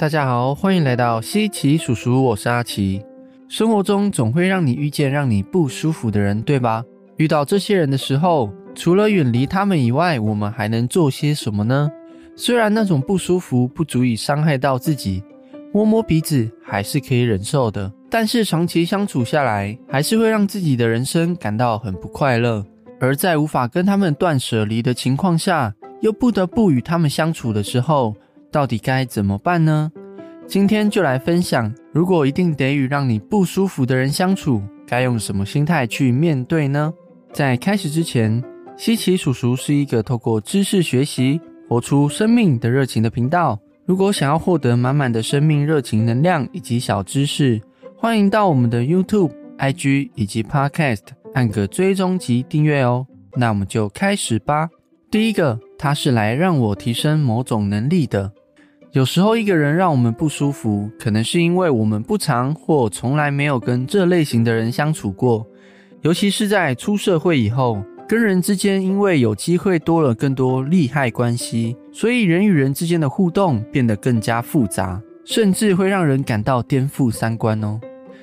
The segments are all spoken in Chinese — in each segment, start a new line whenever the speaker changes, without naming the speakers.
大家好，欢迎来到西奇叔叔，我是阿奇。生活中总会让你遇见让你不舒服的人，对吧？遇到这些人的时候，除了远离他们以外，我们还能做些什么呢？虽然那种不舒服不足以伤害到自己，摸摸鼻子还是可以忍受的。但是长期相处下来，还是会让自己的人生感到很不快乐。而在无法跟他们断舍离的情况下，又不得不与他们相处的时候，到底该怎么办呢？今天就来分享，如果一定得与让你不舒服的人相处，该用什么心态去面对呢？在开始之前，西奇叔叔是一个透过知识学习、活出生命的热情的频道。如果想要获得满满的生命热情能量以及小知识，欢迎到我们的 YouTube、IG 以及 Podcast 按个追踪及订阅哦。那我们就开始吧。第一个，它是来让我提升某种能力的。有时候一个人让我们不舒服，可能是因为我们不常或从来没有跟这类型的人相处过。尤其是在出社会以后，跟人之间因为有机会多了更多利害关系，所以人与人之间的互动变得更加复杂，甚至会让人感到颠覆三观哦。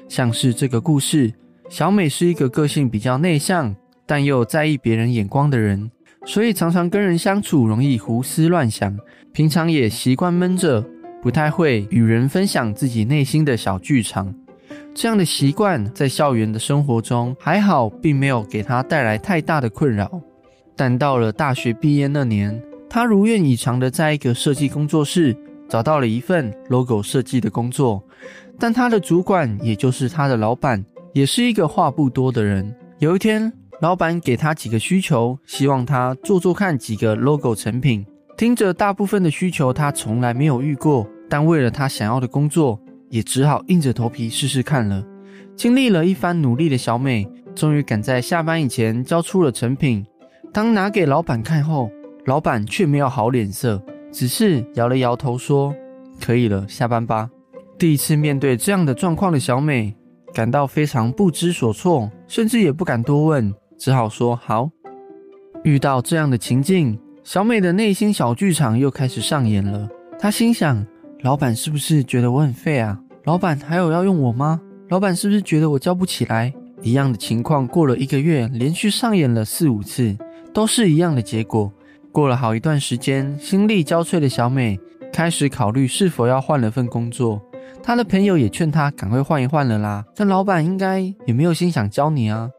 像是这个故事，小美是一个个性比较内向，但又在意别人眼光的人。所以常常跟人相处容易胡思乱想，平常也习惯闷着，不太会与人分享自己内心的小剧场。这样的习惯在校园的生活中还好，并没有给他带来太大的困扰。但到了大学毕业那年，他如愿以偿的在一个设计工作室找到了一份 logo 设计的工作。但他的主管，也就是他的老板，也是一个话不多的人。有一天。老板给他几个需求，希望他做做看几个 logo 成品。听着，大部分的需求他从来没有遇过，但为了他想要的工作，也只好硬着头皮试试看了。经历了一番努力的小美，终于赶在下班以前交出了成品。当拿给老板看后，老板却没有好脸色，只是摇了摇头说：“可以了，下班吧。”第一次面对这样的状况的小美，感到非常不知所措，甚至也不敢多问。只好说好。遇到这样的情境，小美的内心小剧场又开始上演了。她心想：老板是不是觉得我很废啊？老板还有要用我吗？老板是不是觉得我教不起来？一样的情况过了一个月，连续上演了四五次，都是一样的结果。过了好一段时间，心力交瘁的小美开始考虑是否要换了份工作。她的朋友也劝她赶快换一换了啦。但老板应该也没有心想教你啊。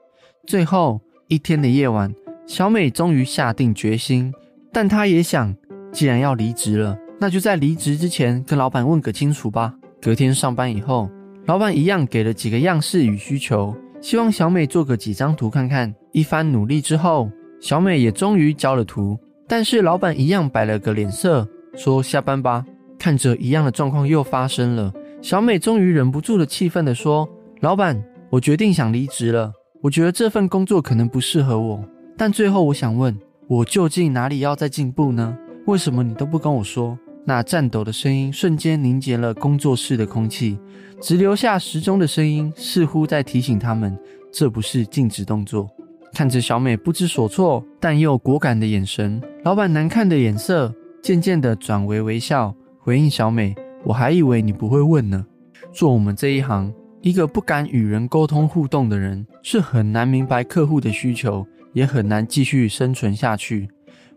最后。一天的夜晚，小美终于下定决心，但她也想，既然要离职了，那就在离职之前跟老板问个清楚吧。隔天上班以后，老板一样给了几个样式与需求，希望小美做个几张图看看。一番努力之后，小美也终于交了图，但是老板一样摆了个脸色，说下班吧。看着一样的状况又发生了，小美终于忍不住的气愤的说：“老板，我决定想离职了。”我觉得这份工作可能不适合我，但最后我想问，我究竟哪里要再进步呢？为什么你都不跟我说？那颤抖的声音瞬间凝结了工作室的空气，只留下时钟的声音，似乎在提醒他们，这不是静止动作。看着小美不知所措但又果敢的眼神，老板难看的眼色渐渐的转为微笑，回应小美：“我还以为你不会问呢。做我们这一行。”一个不敢与人沟通互动的人，是很难明白客户的需求，也很难继续生存下去。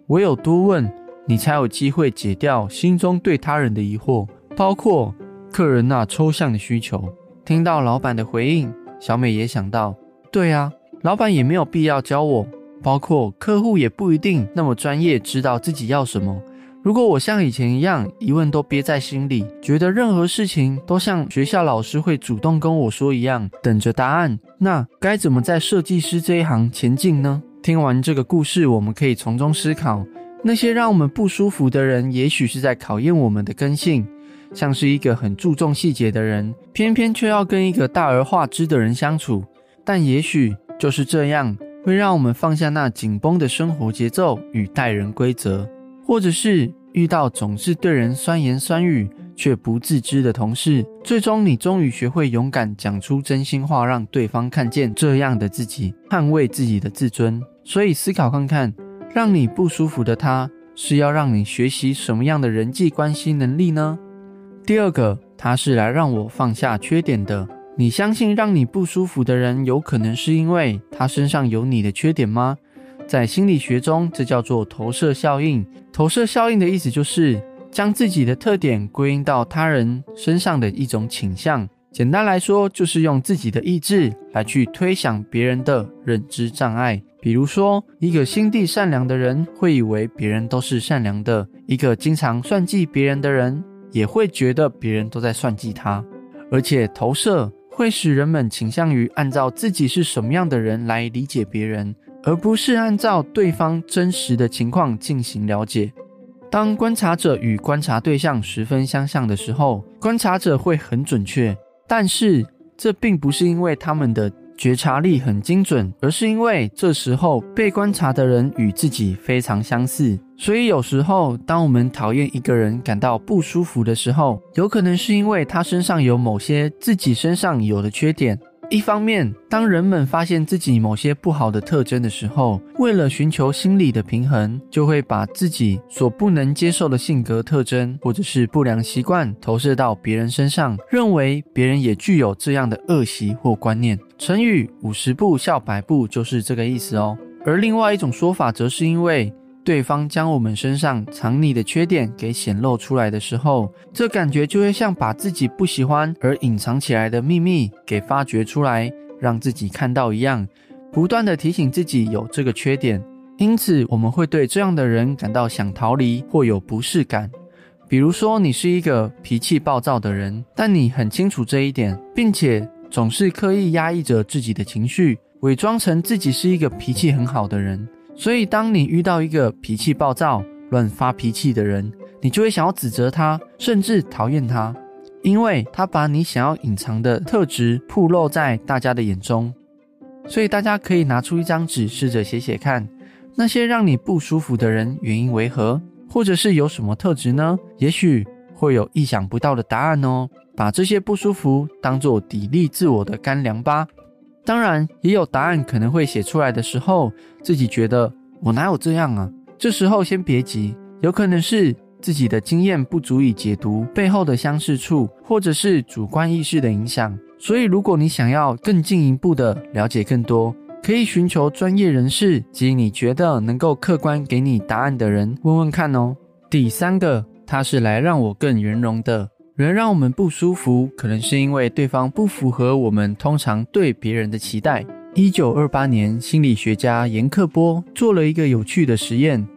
唯有多问，你才有机会解掉心中对他人的疑惑，包括客人那抽象的需求。听到老板的回应，小美也想到：对啊，老板也没有必要教我，包括客户也不一定那么专业，知道自己要什么。如果我像以前一样疑问都憋在心里，觉得任何事情都像学校老师会主动跟我说一样，等着答案，那该怎么在设计师这一行前进呢？听完这个故事，我们可以从中思考：那些让我们不舒服的人，也许是在考验我们的根性。像是一个很注重细节的人，偏偏却要跟一个大而化之的人相处，但也许就是这样，会让我们放下那紧绷的生活节奏与待人规则。或者是遇到总是对人酸言酸语却不自知的同事，最终你终于学会勇敢讲出真心话，让对方看见这样的自己，捍卫自己的自尊。所以思考看看，让你不舒服的他，是要让你学习什么样的人际关系能力呢？第二个，他是来让我放下缺点的。你相信让你不舒服的人，有可能是因为他身上有你的缺点吗？在心理学中，这叫做投射效应。投射效应的意思就是将自己的特点归因到他人身上的一种倾向。简单来说，就是用自己的意志来去推想别人的认知障碍。比如说，一个心地善良的人会以为别人都是善良的；一个经常算计别人的人也会觉得别人都在算计他。而且，投射会使人们倾向于按照自己是什么样的人来理解别人。而不是按照对方真实的情况进行了解。当观察者与观察对象十分相像的时候，观察者会很准确，但是这并不是因为他们的觉察力很精准，而是因为这时候被观察的人与自己非常相似。所以有时候，当我们讨厌一个人感到不舒服的时候，有可能是因为他身上有某些自己身上有的缺点。一方面，当人们发现自己某些不好的特征的时候，为了寻求心理的平衡，就会把自己所不能接受的性格特征或者是不良习惯投射到别人身上，认为别人也具有这样的恶习或观念。成语“五十步笑百步”就是这个意思哦。而另外一种说法，则是因为。对方将我们身上藏匿的缺点给显露出来的时候，这感觉就会像把自己不喜欢而隐藏起来的秘密给发掘出来，让自己看到一样，不断的提醒自己有这个缺点。因此，我们会对这样的人感到想逃离或有不适感。比如说，你是一个脾气暴躁的人，但你很清楚这一点，并且总是刻意压抑着自己的情绪，伪装成自己是一个脾气很好的人。所以，当你遇到一个脾气暴躁、乱发脾气的人，你就会想要指责他，甚至讨厌他，因为他把你想要隐藏的特质暴露在大家的眼中。所以，大家可以拿出一张纸，试着写写看，那些让你不舒服的人原因为何，或者是有什么特质呢？也许会有意想不到的答案哦。把这些不舒服当做砥砺自我的干粮吧。当然，也有答案可能会写出来的时候，自己觉得我哪有这样啊？这时候先别急，有可能是自己的经验不足以解读背后的相似处，或者是主观意识的影响。所以，如果你想要更进一步的了解更多，可以寻求专业人士及你觉得能够客观给你答案的人问问看哦。第三个，他是来让我更圆融的。人让我们不舒服，可能是因为对方不符合我们通常对别人的期待。一九二八年，心理学家严克波做了一个有趣的实验，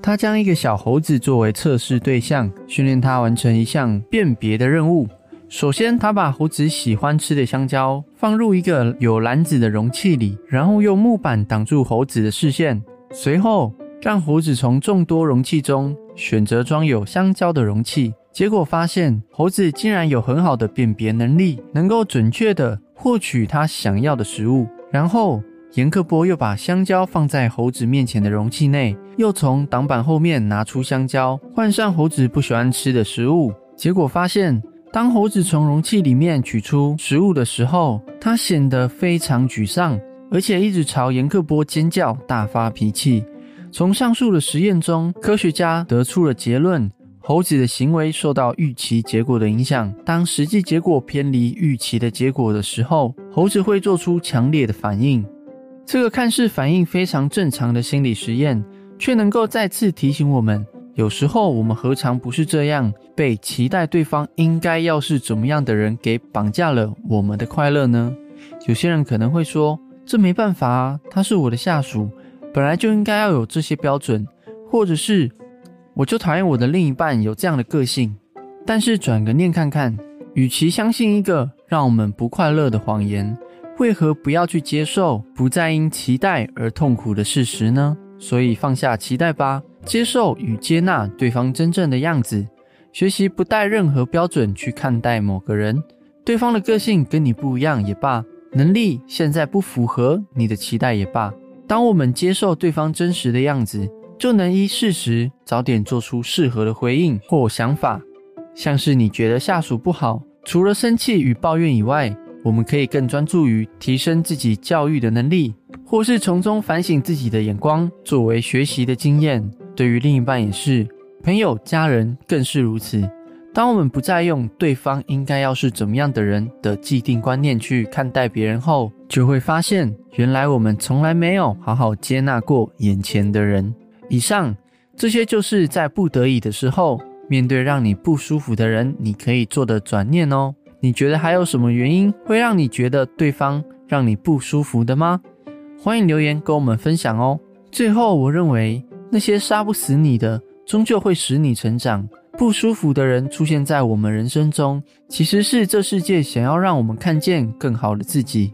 他将一个小猴子作为测试对象，训练它完成一项辨别的任务。首先，他把猴子喜欢吃的香蕉放入一个有篮子的容器里，然后用木板挡住猴子的视线，随后让猴子从众多容器中选择装有香蕉的容器。结果发现，猴子竟然有很好的辨别能力，能够准确的获取它想要的食物。然后，严克波又把香蕉放在猴子面前的容器内，又从挡板后面拿出香蕉，换上猴子不喜欢吃的食物。结果发现，当猴子从容器里面取出食物的时候，它显得非常沮丧，而且一直朝严克波尖叫，大发脾气。从上述的实验中，科学家得出了结论。猴子的行为受到预期结果的影响。当实际结果偏离预期的结果的时候，猴子会做出强烈的反应。这个看似反应非常正常的心理实验，却能够再次提醒我们：有时候我们何尝不是这样，被期待对方应该要是怎么样的人给绑架了我们的快乐呢？有些人可能会说：“这没办法啊，他是我的下属，本来就应该要有这些标准。”或者是。我就讨厌我的另一半有这样的个性，但是转个念看看，与其相信一个让我们不快乐的谎言，为何不要去接受不再因期待而痛苦的事实呢？所以放下期待吧，接受与接纳对方真正的样子，学习不带任何标准去看待某个人。对方的个性跟你不一样也罢，能力现在不符合你的期待也罢，当我们接受对方真实的样子。就能依事实早点做出适合的回应或想法，像是你觉得下属不好，除了生气与抱怨以外，我们可以更专注于提升自己教育的能力，或是从中反省自己的眼光，作为学习的经验。对于另一半也是，朋友、家人更是如此。当我们不再用对方应该要是怎么样的人的既定观念去看待别人后，就会发现，原来我们从来没有好好接纳过眼前的人。以上这些就是在不得已的时候，面对让你不舒服的人，你可以做的转念哦。你觉得还有什么原因会让你觉得对方让你不舒服的吗？欢迎留言跟我们分享哦。最后，我认为那些杀不死你的，终究会使你成长。不舒服的人出现在我们人生中，其实是这世界想要让我们看见更好的自己。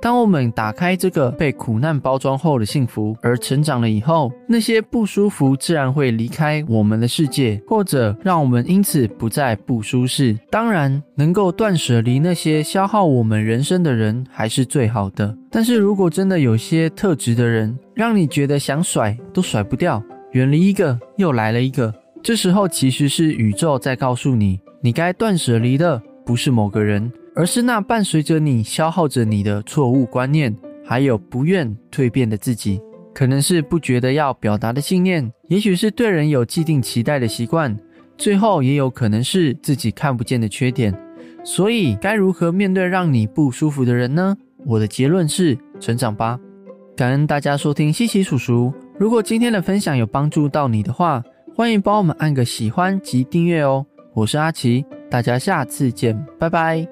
当我们打开这个被苦难包装后的幸福而成长了以后，那些不舒服自然会离开我们的世界，或者让我们因此不再不舒适。当然，能够断舍离那些消耗我们人生的人还是最好的。但是如果真的有些特质的人让你觉得想甩都甩不掉，远离一个又来了一个。这时候其实是宇宙在告诉你，你该断舍离的不是某个人，而是那伴随着你、消耗着你的错误观念，还有不愿蜕变的自己。可能是不觉得要表达的信念，也许是对人有既定期待的习惯，最后也有可能是自己看不见的缺点。所以，该如何面对让你不舒服的人呢？我的结论是：成长吧。感恩大家收听西奇叔叔。如果今天的分享有帮助到你的话，欢迎帮我们按个喜欢及订阅哦！我是阿奇，大家下次见，拜拜。